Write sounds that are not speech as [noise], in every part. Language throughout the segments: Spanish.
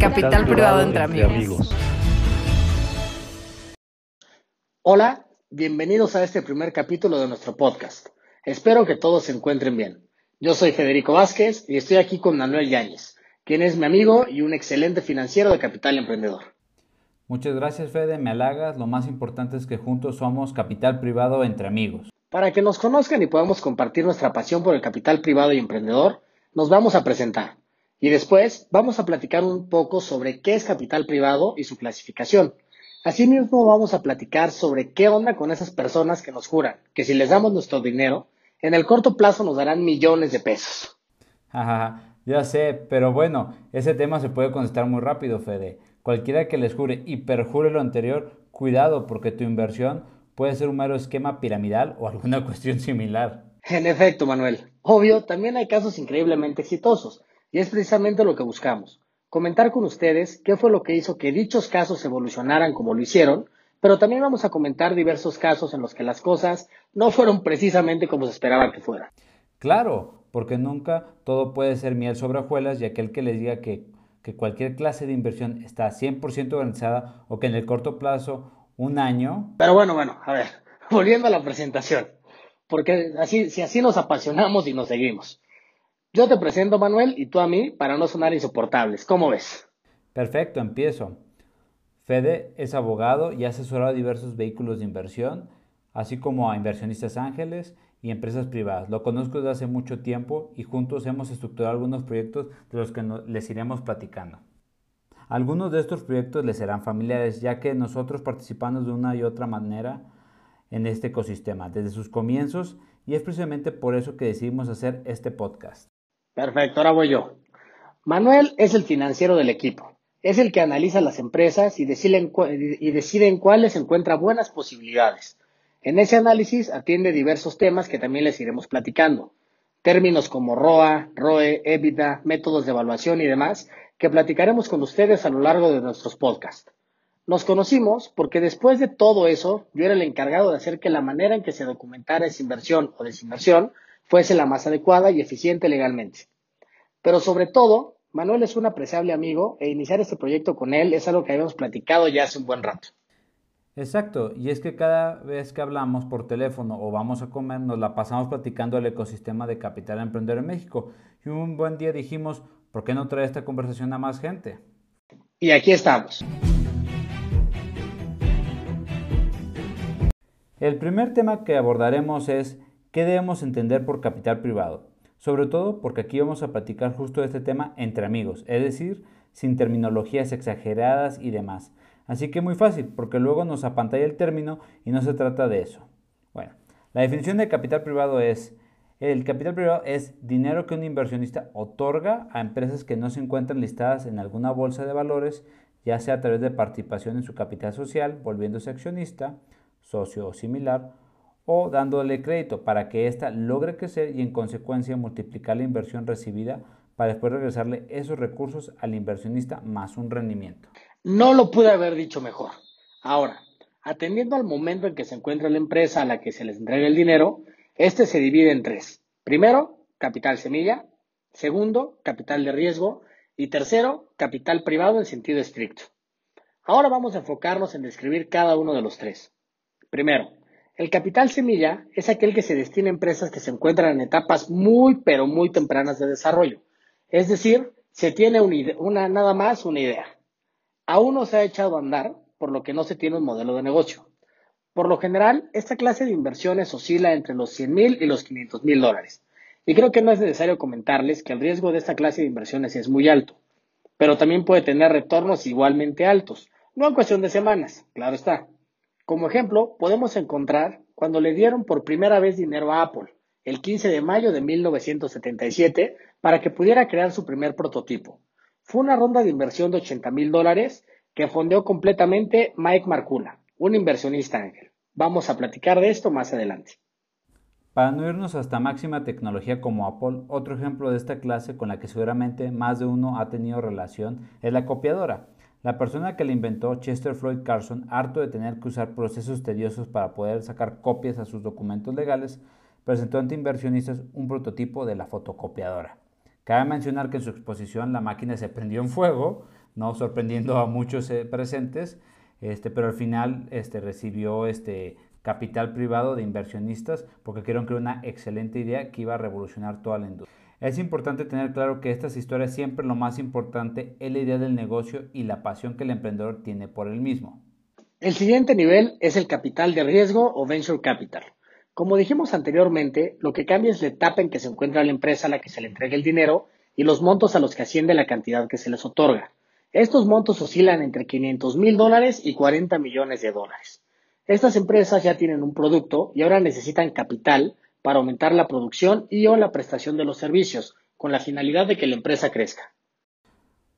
Capital, privado, entre, amigos. Hola, bienvenidos a este primer capítulo de nuestro podcast. Espero que todos se encuentren bien. Yo soy Federico Vázquez y estoy aquí con Manuel Yáñez, quien es mi amigo y un excelente financiero de Capital Emprendedor. Muchas gracias, Fede, me halagas. Lo más importante es que juntos somos capital privado entre amigos. Para que nos conozcan y podamos compartir nuestra pasión por el capital privado y emprendedor, nos vamos a presentar. Y después vamos a platicar un poco sobre qué es capital privado y su clasificación. Asimismo vamos a platicar sobre qué onda con esas personas que nos juran que si les damos nuestro dinero, en el corto plazo nos darán millones de pesos. ya sé, pero bueno, ese tema se puede contestar muy rápido, Fede. Cualquiera que les jure y perjure lo anterior, cuidado porque tu inversión puede ser un mero esquema piramidal o alguna [laughs] cuestión similar. En efecto, Manuel. Obvio, también hay casos increíblemente exitosos y es precisamente lo que buscamos. Comentar con ustedes qué fue lo que hizo que dichos casos evolucionaran como lo hicieron, pero también vamos a comentar diversos casos en los que las cosas no fueron precisamente como se esperaba que fueran. Claro, porque nunca todo puede ser miel sobre hojuelas y aquel que les diga que, que cualquier clase de inversión está 100% organizada o que en el corto plazo, un año... Pero bueno, bueno, a ver, [laughs] volviendo a la presentación, porque así, si así nos apasionamos y nos seguimos. Yo te presento, Manuel, y tú a mí para no sonar insoportables. ¿Cómo ves? Perfecto, empiezo. Fede es abogado y ha asesorado a diversos vehículos de inversión, así como a inversionistas ángeles y empresas privadas. Lo conozco desde hace mucho tiempo y juntos hemos estructurado algunos proyectos de los que les iremos platicando. Algunos de estos proyectos les serán familiares, ya que nosotros participamos de una y otra manera en este ecosistema desde sus comienzos y es precisamente por eso que decidimos hacer este podcast. Perfecto, ahora voy yo. Manuel es el financiero del equipo. Es el que analiza las empresas y decide en, cuáles encuentra buenas posibilidades. En ese análisis atiende diversos temas que también les iremos platicando. Términos como ROA, ROE, EBITDA, métodos de evaluación y demás, que platicaremos con ustedes a lo largo de nuestros podcasts. Nos conocimos porque después de todo eso, yo era el encargado de hacer que la manera en que se documentara esa inversión o desinversión fuese la más adecuada y eficiente legalmente. Pero sobre todo, Manuel es un apreciable amigo e iniciar este proyecto con él es algo que habíamos platicado ya hace un buen rato. Exacto, y es que cada vez que hablamos por teléfono o vamos a comer nos la pasamos platicando el ecosistema de capital emprendedor en México. Y un buen día dijimos, ¿por qué no traer esta conversación a más gente? Y aquí estamos. El primer tema que abordaremos es ¿Qué debemos entender por capital privado? Sobre todo porque aquí vamos a platicar justo de este tema entre amigos, es decir, sin terminologías exageradas y demás. Así que muy fácil, porque luego nos apantalla el término y no se trata de eso. Bueno, la definición de capital privado es, el capital privado es dinero que un inversionista otorga a empresas que no se encuentran listadas en alguna bolsa de valores, ya sea a través de participación en su capital social, volviéndose accionista, socio o similar, o dándole crédito para que ésta logre crecer y en consecuencia multiplicar la inversión recibida para después regresarle esos recursos al inversionista más un rendimiento. No lo pude haber dicho mejor. Ahora, atendiendo al momento en que se encuentra la empresa a la que se les entrega el dinero, este se divide en tres. Primero, capital semilla. Segundo, capital de riesgo. Y tercero, capital privado en sentido estricto. Ahora vamos a enfocarnos en describir cada uno de los tres. Primero, el capital semilla es aquel que se destina a empresas que se encuentran en etapas muy, pero muy tempranas de desarrollo. Es decir, se tiene una, nada más una idea. Aún no se ha echado a andar, por lo que no se tiene un modelo de negocio. Por lo general, esta clase de inversiones oscila entre los 100 mil y los 500 mil dólares. Y creo que no es necesario comentarles que el riesgo de esta clase de inversiones es muy alto, pero también puede tener retornos igualmente altos, no en cuestión de semanas, claro está. Como ejemplo, podemos encontrar cuando le dieron por primera vez dinero a Apple, el 15 de mayo de 1977, para que pudiera crear su primer prototipo. Fue una ronda de inversión de 80 mil dólares que fondeó completamente Mike Marcula, un inversionista ángel. Vamos a platicar de esto más adelante. Para no irnos hasta máxima tecnología como Apple, otro ejemplo de esta clase con la que seguramente más de uno ha tenido relación es la copiadora. La persona que la inventó, Chester Floyd Carson, harto de tener que usar procesos tediosos para poder sacar copias a sus documentos legales, presentó ante inversionistas un prototipo de la fotocopiadora. Cabe mencionar que en su exposición la máquina se prendió en fuego, ¿no? sorprendiendo a muchos eh, presentes, este, pero al final este, recibió este capital privado de inversionistas porque creo que era una excelente idea que iba a revolucionar toda la industria. Es importante tener claro que estas historias siempre lo más importante es la idea del negocio y la pasión que el emprendedor tiene por el mismo. El siguiente nivel es el capital de riesgo o venture capital. Como dijimos anteriormente, lo que cambia es la etapa en que se encuentra la empresa a la que se le entrega el dinero y los montos a los que asciende la cantidad que se les otorga. Estos montos oscilan entre 500 mil dólares y 40 millones de dólares. Estas empresas ya tienen un producto y ahora necesitan capital para aumentar la producción y o la prestación de los servicios, con la finalidad de que la empresa crezca.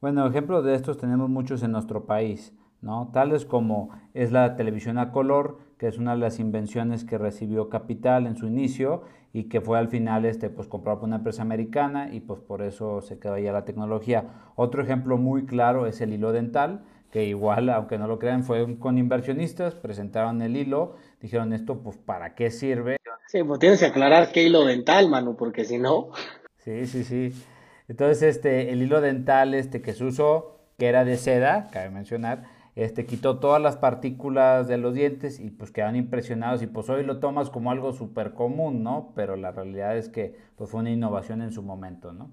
Bueno, ejemplos de estos tenemos muchos en nuestro país, ¿no? Tales como es la televisión a color, que es una de las invenciones que recibió capital en su inicio y que fue al final este, pues, comprado por una empresa americana y pues por eso se quedó ahí la tecnología. Otro ejemplo muy claro es el hilo dental, que igual, aunque no lo crean, fue con inversionistas, presentaron el hilo, dijeron esto, pues, ¿para qué sirve? Sí, pues tienes que aclarar qué hilo dental, Manu, porque si no... Sí, sí, sí. Entonces, este, el hilo dental este, que se usó, que era de seda, cabe mencionar, este, quitó todas las partículas de los dientes y pues quedaron impresionados y pues hoy lo tomas como algo súper común, ¿no? Pero la realidad es que pues fue una innovación en su momento, ¿no?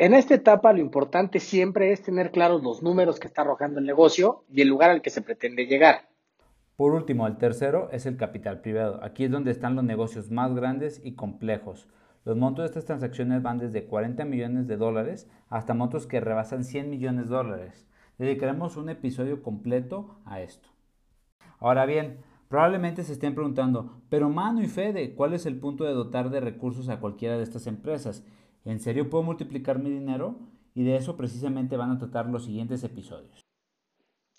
En esta etapa lo importante siempre es tener claros los números que está arrojando el negocio y el lugar al que se pretende llegar. Por último, el tercero es el capital privado. Aquí es donde están los negocios más grandes y complejos. Los montos de estas transacciones van desde 40 millones de dólares hasta montos que rebasan 100 millones de dólares. Dedicaremos un episodio completo a esto. Ahora bien, probablemente se estén preguntando, pero Mano y Fede, ¿cuál es el punto de dotar de recursos a cualquiera de estas empresas? ¿En serio puedo multiplicar mi dinero? Y de eso precisamente van a tratar los siguientes episodios.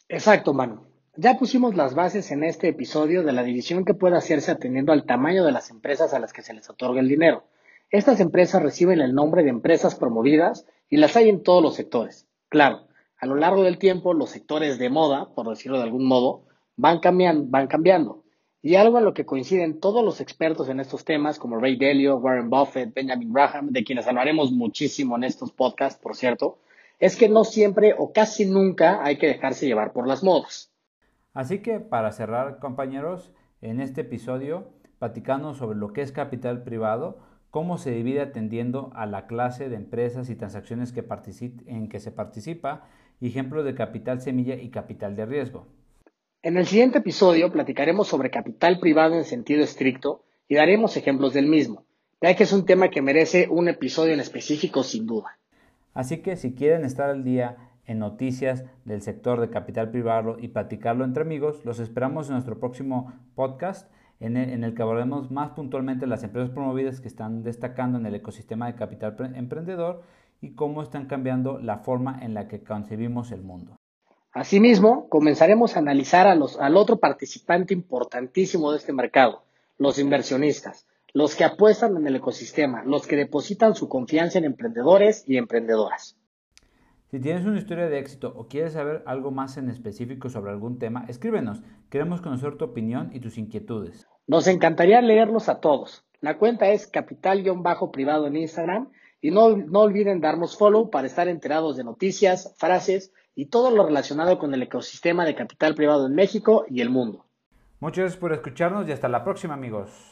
Exacto, Manu. Ya pusimos las bases en este episodio de la división que puede hacerse atendiendo al tamaño de las empresas a las que se les otorga el dinero. Estas empresas reciben el nombre de empresas promovidas y las hay en todos los sectores. Claro, a lo largo del tiempo los sectores de moda, por decirlo de algún modo, van cambiando, van cambiando. Y algo en lo que coinciden todos los expertos en estos temas, como Ray Dalio, Warren Buffett, Benjamin Graham, de quienes hablaremos muchísimo en estos podcasts, por cierto, es que no siempre o casi nunca hay que dejarse llevar por las modas. Así que para cerrar, compañeros, en este episodio, platicando sobre lo que es capital privado, cómo se divide atendiendo a la clase de empresas y transacciones en que se participa ejemplos de capital semilla y capital de riesgo. En el siguiente episodio platicaremos sobre capital privado en sentido estricto y daremos ejemplos del mismo, ya que es un tema que merece un episodio en específico sin duda. Así que si quieren estar al día en noticias del sector de capital privado y platicarlo entre amigos, los esperamos en nuestro próximo podcast en el, que abordaremos más puntualmente las empresas promovidas que están destacando en el ecosistema de capital emprendedor y cómo están cambiando la forma en la que concebimos el mundo. Asimismo, comenzaremos a analizar al otro participante importantísimo de este mercado, los inversionistas, los que apuestan en el ecosistema, los que depositan su confianza en emprendedores y emprendedoras. Si tienes una historia de éxito o quieres saber algo más en específico sobre algún tema, escríbenos. Queremos conocer tu opinión y tus inquietudes. Nos encantaría leerlos a todos. La cuenta es capital-privado en Instagram y no, no olviden darnos follow para estar enterados de noticias, frases y todo lo relacionado con el ecosistema de capital privado en México y el mundo. Muchas gracias por escucharnos y hasta la próxima amigos.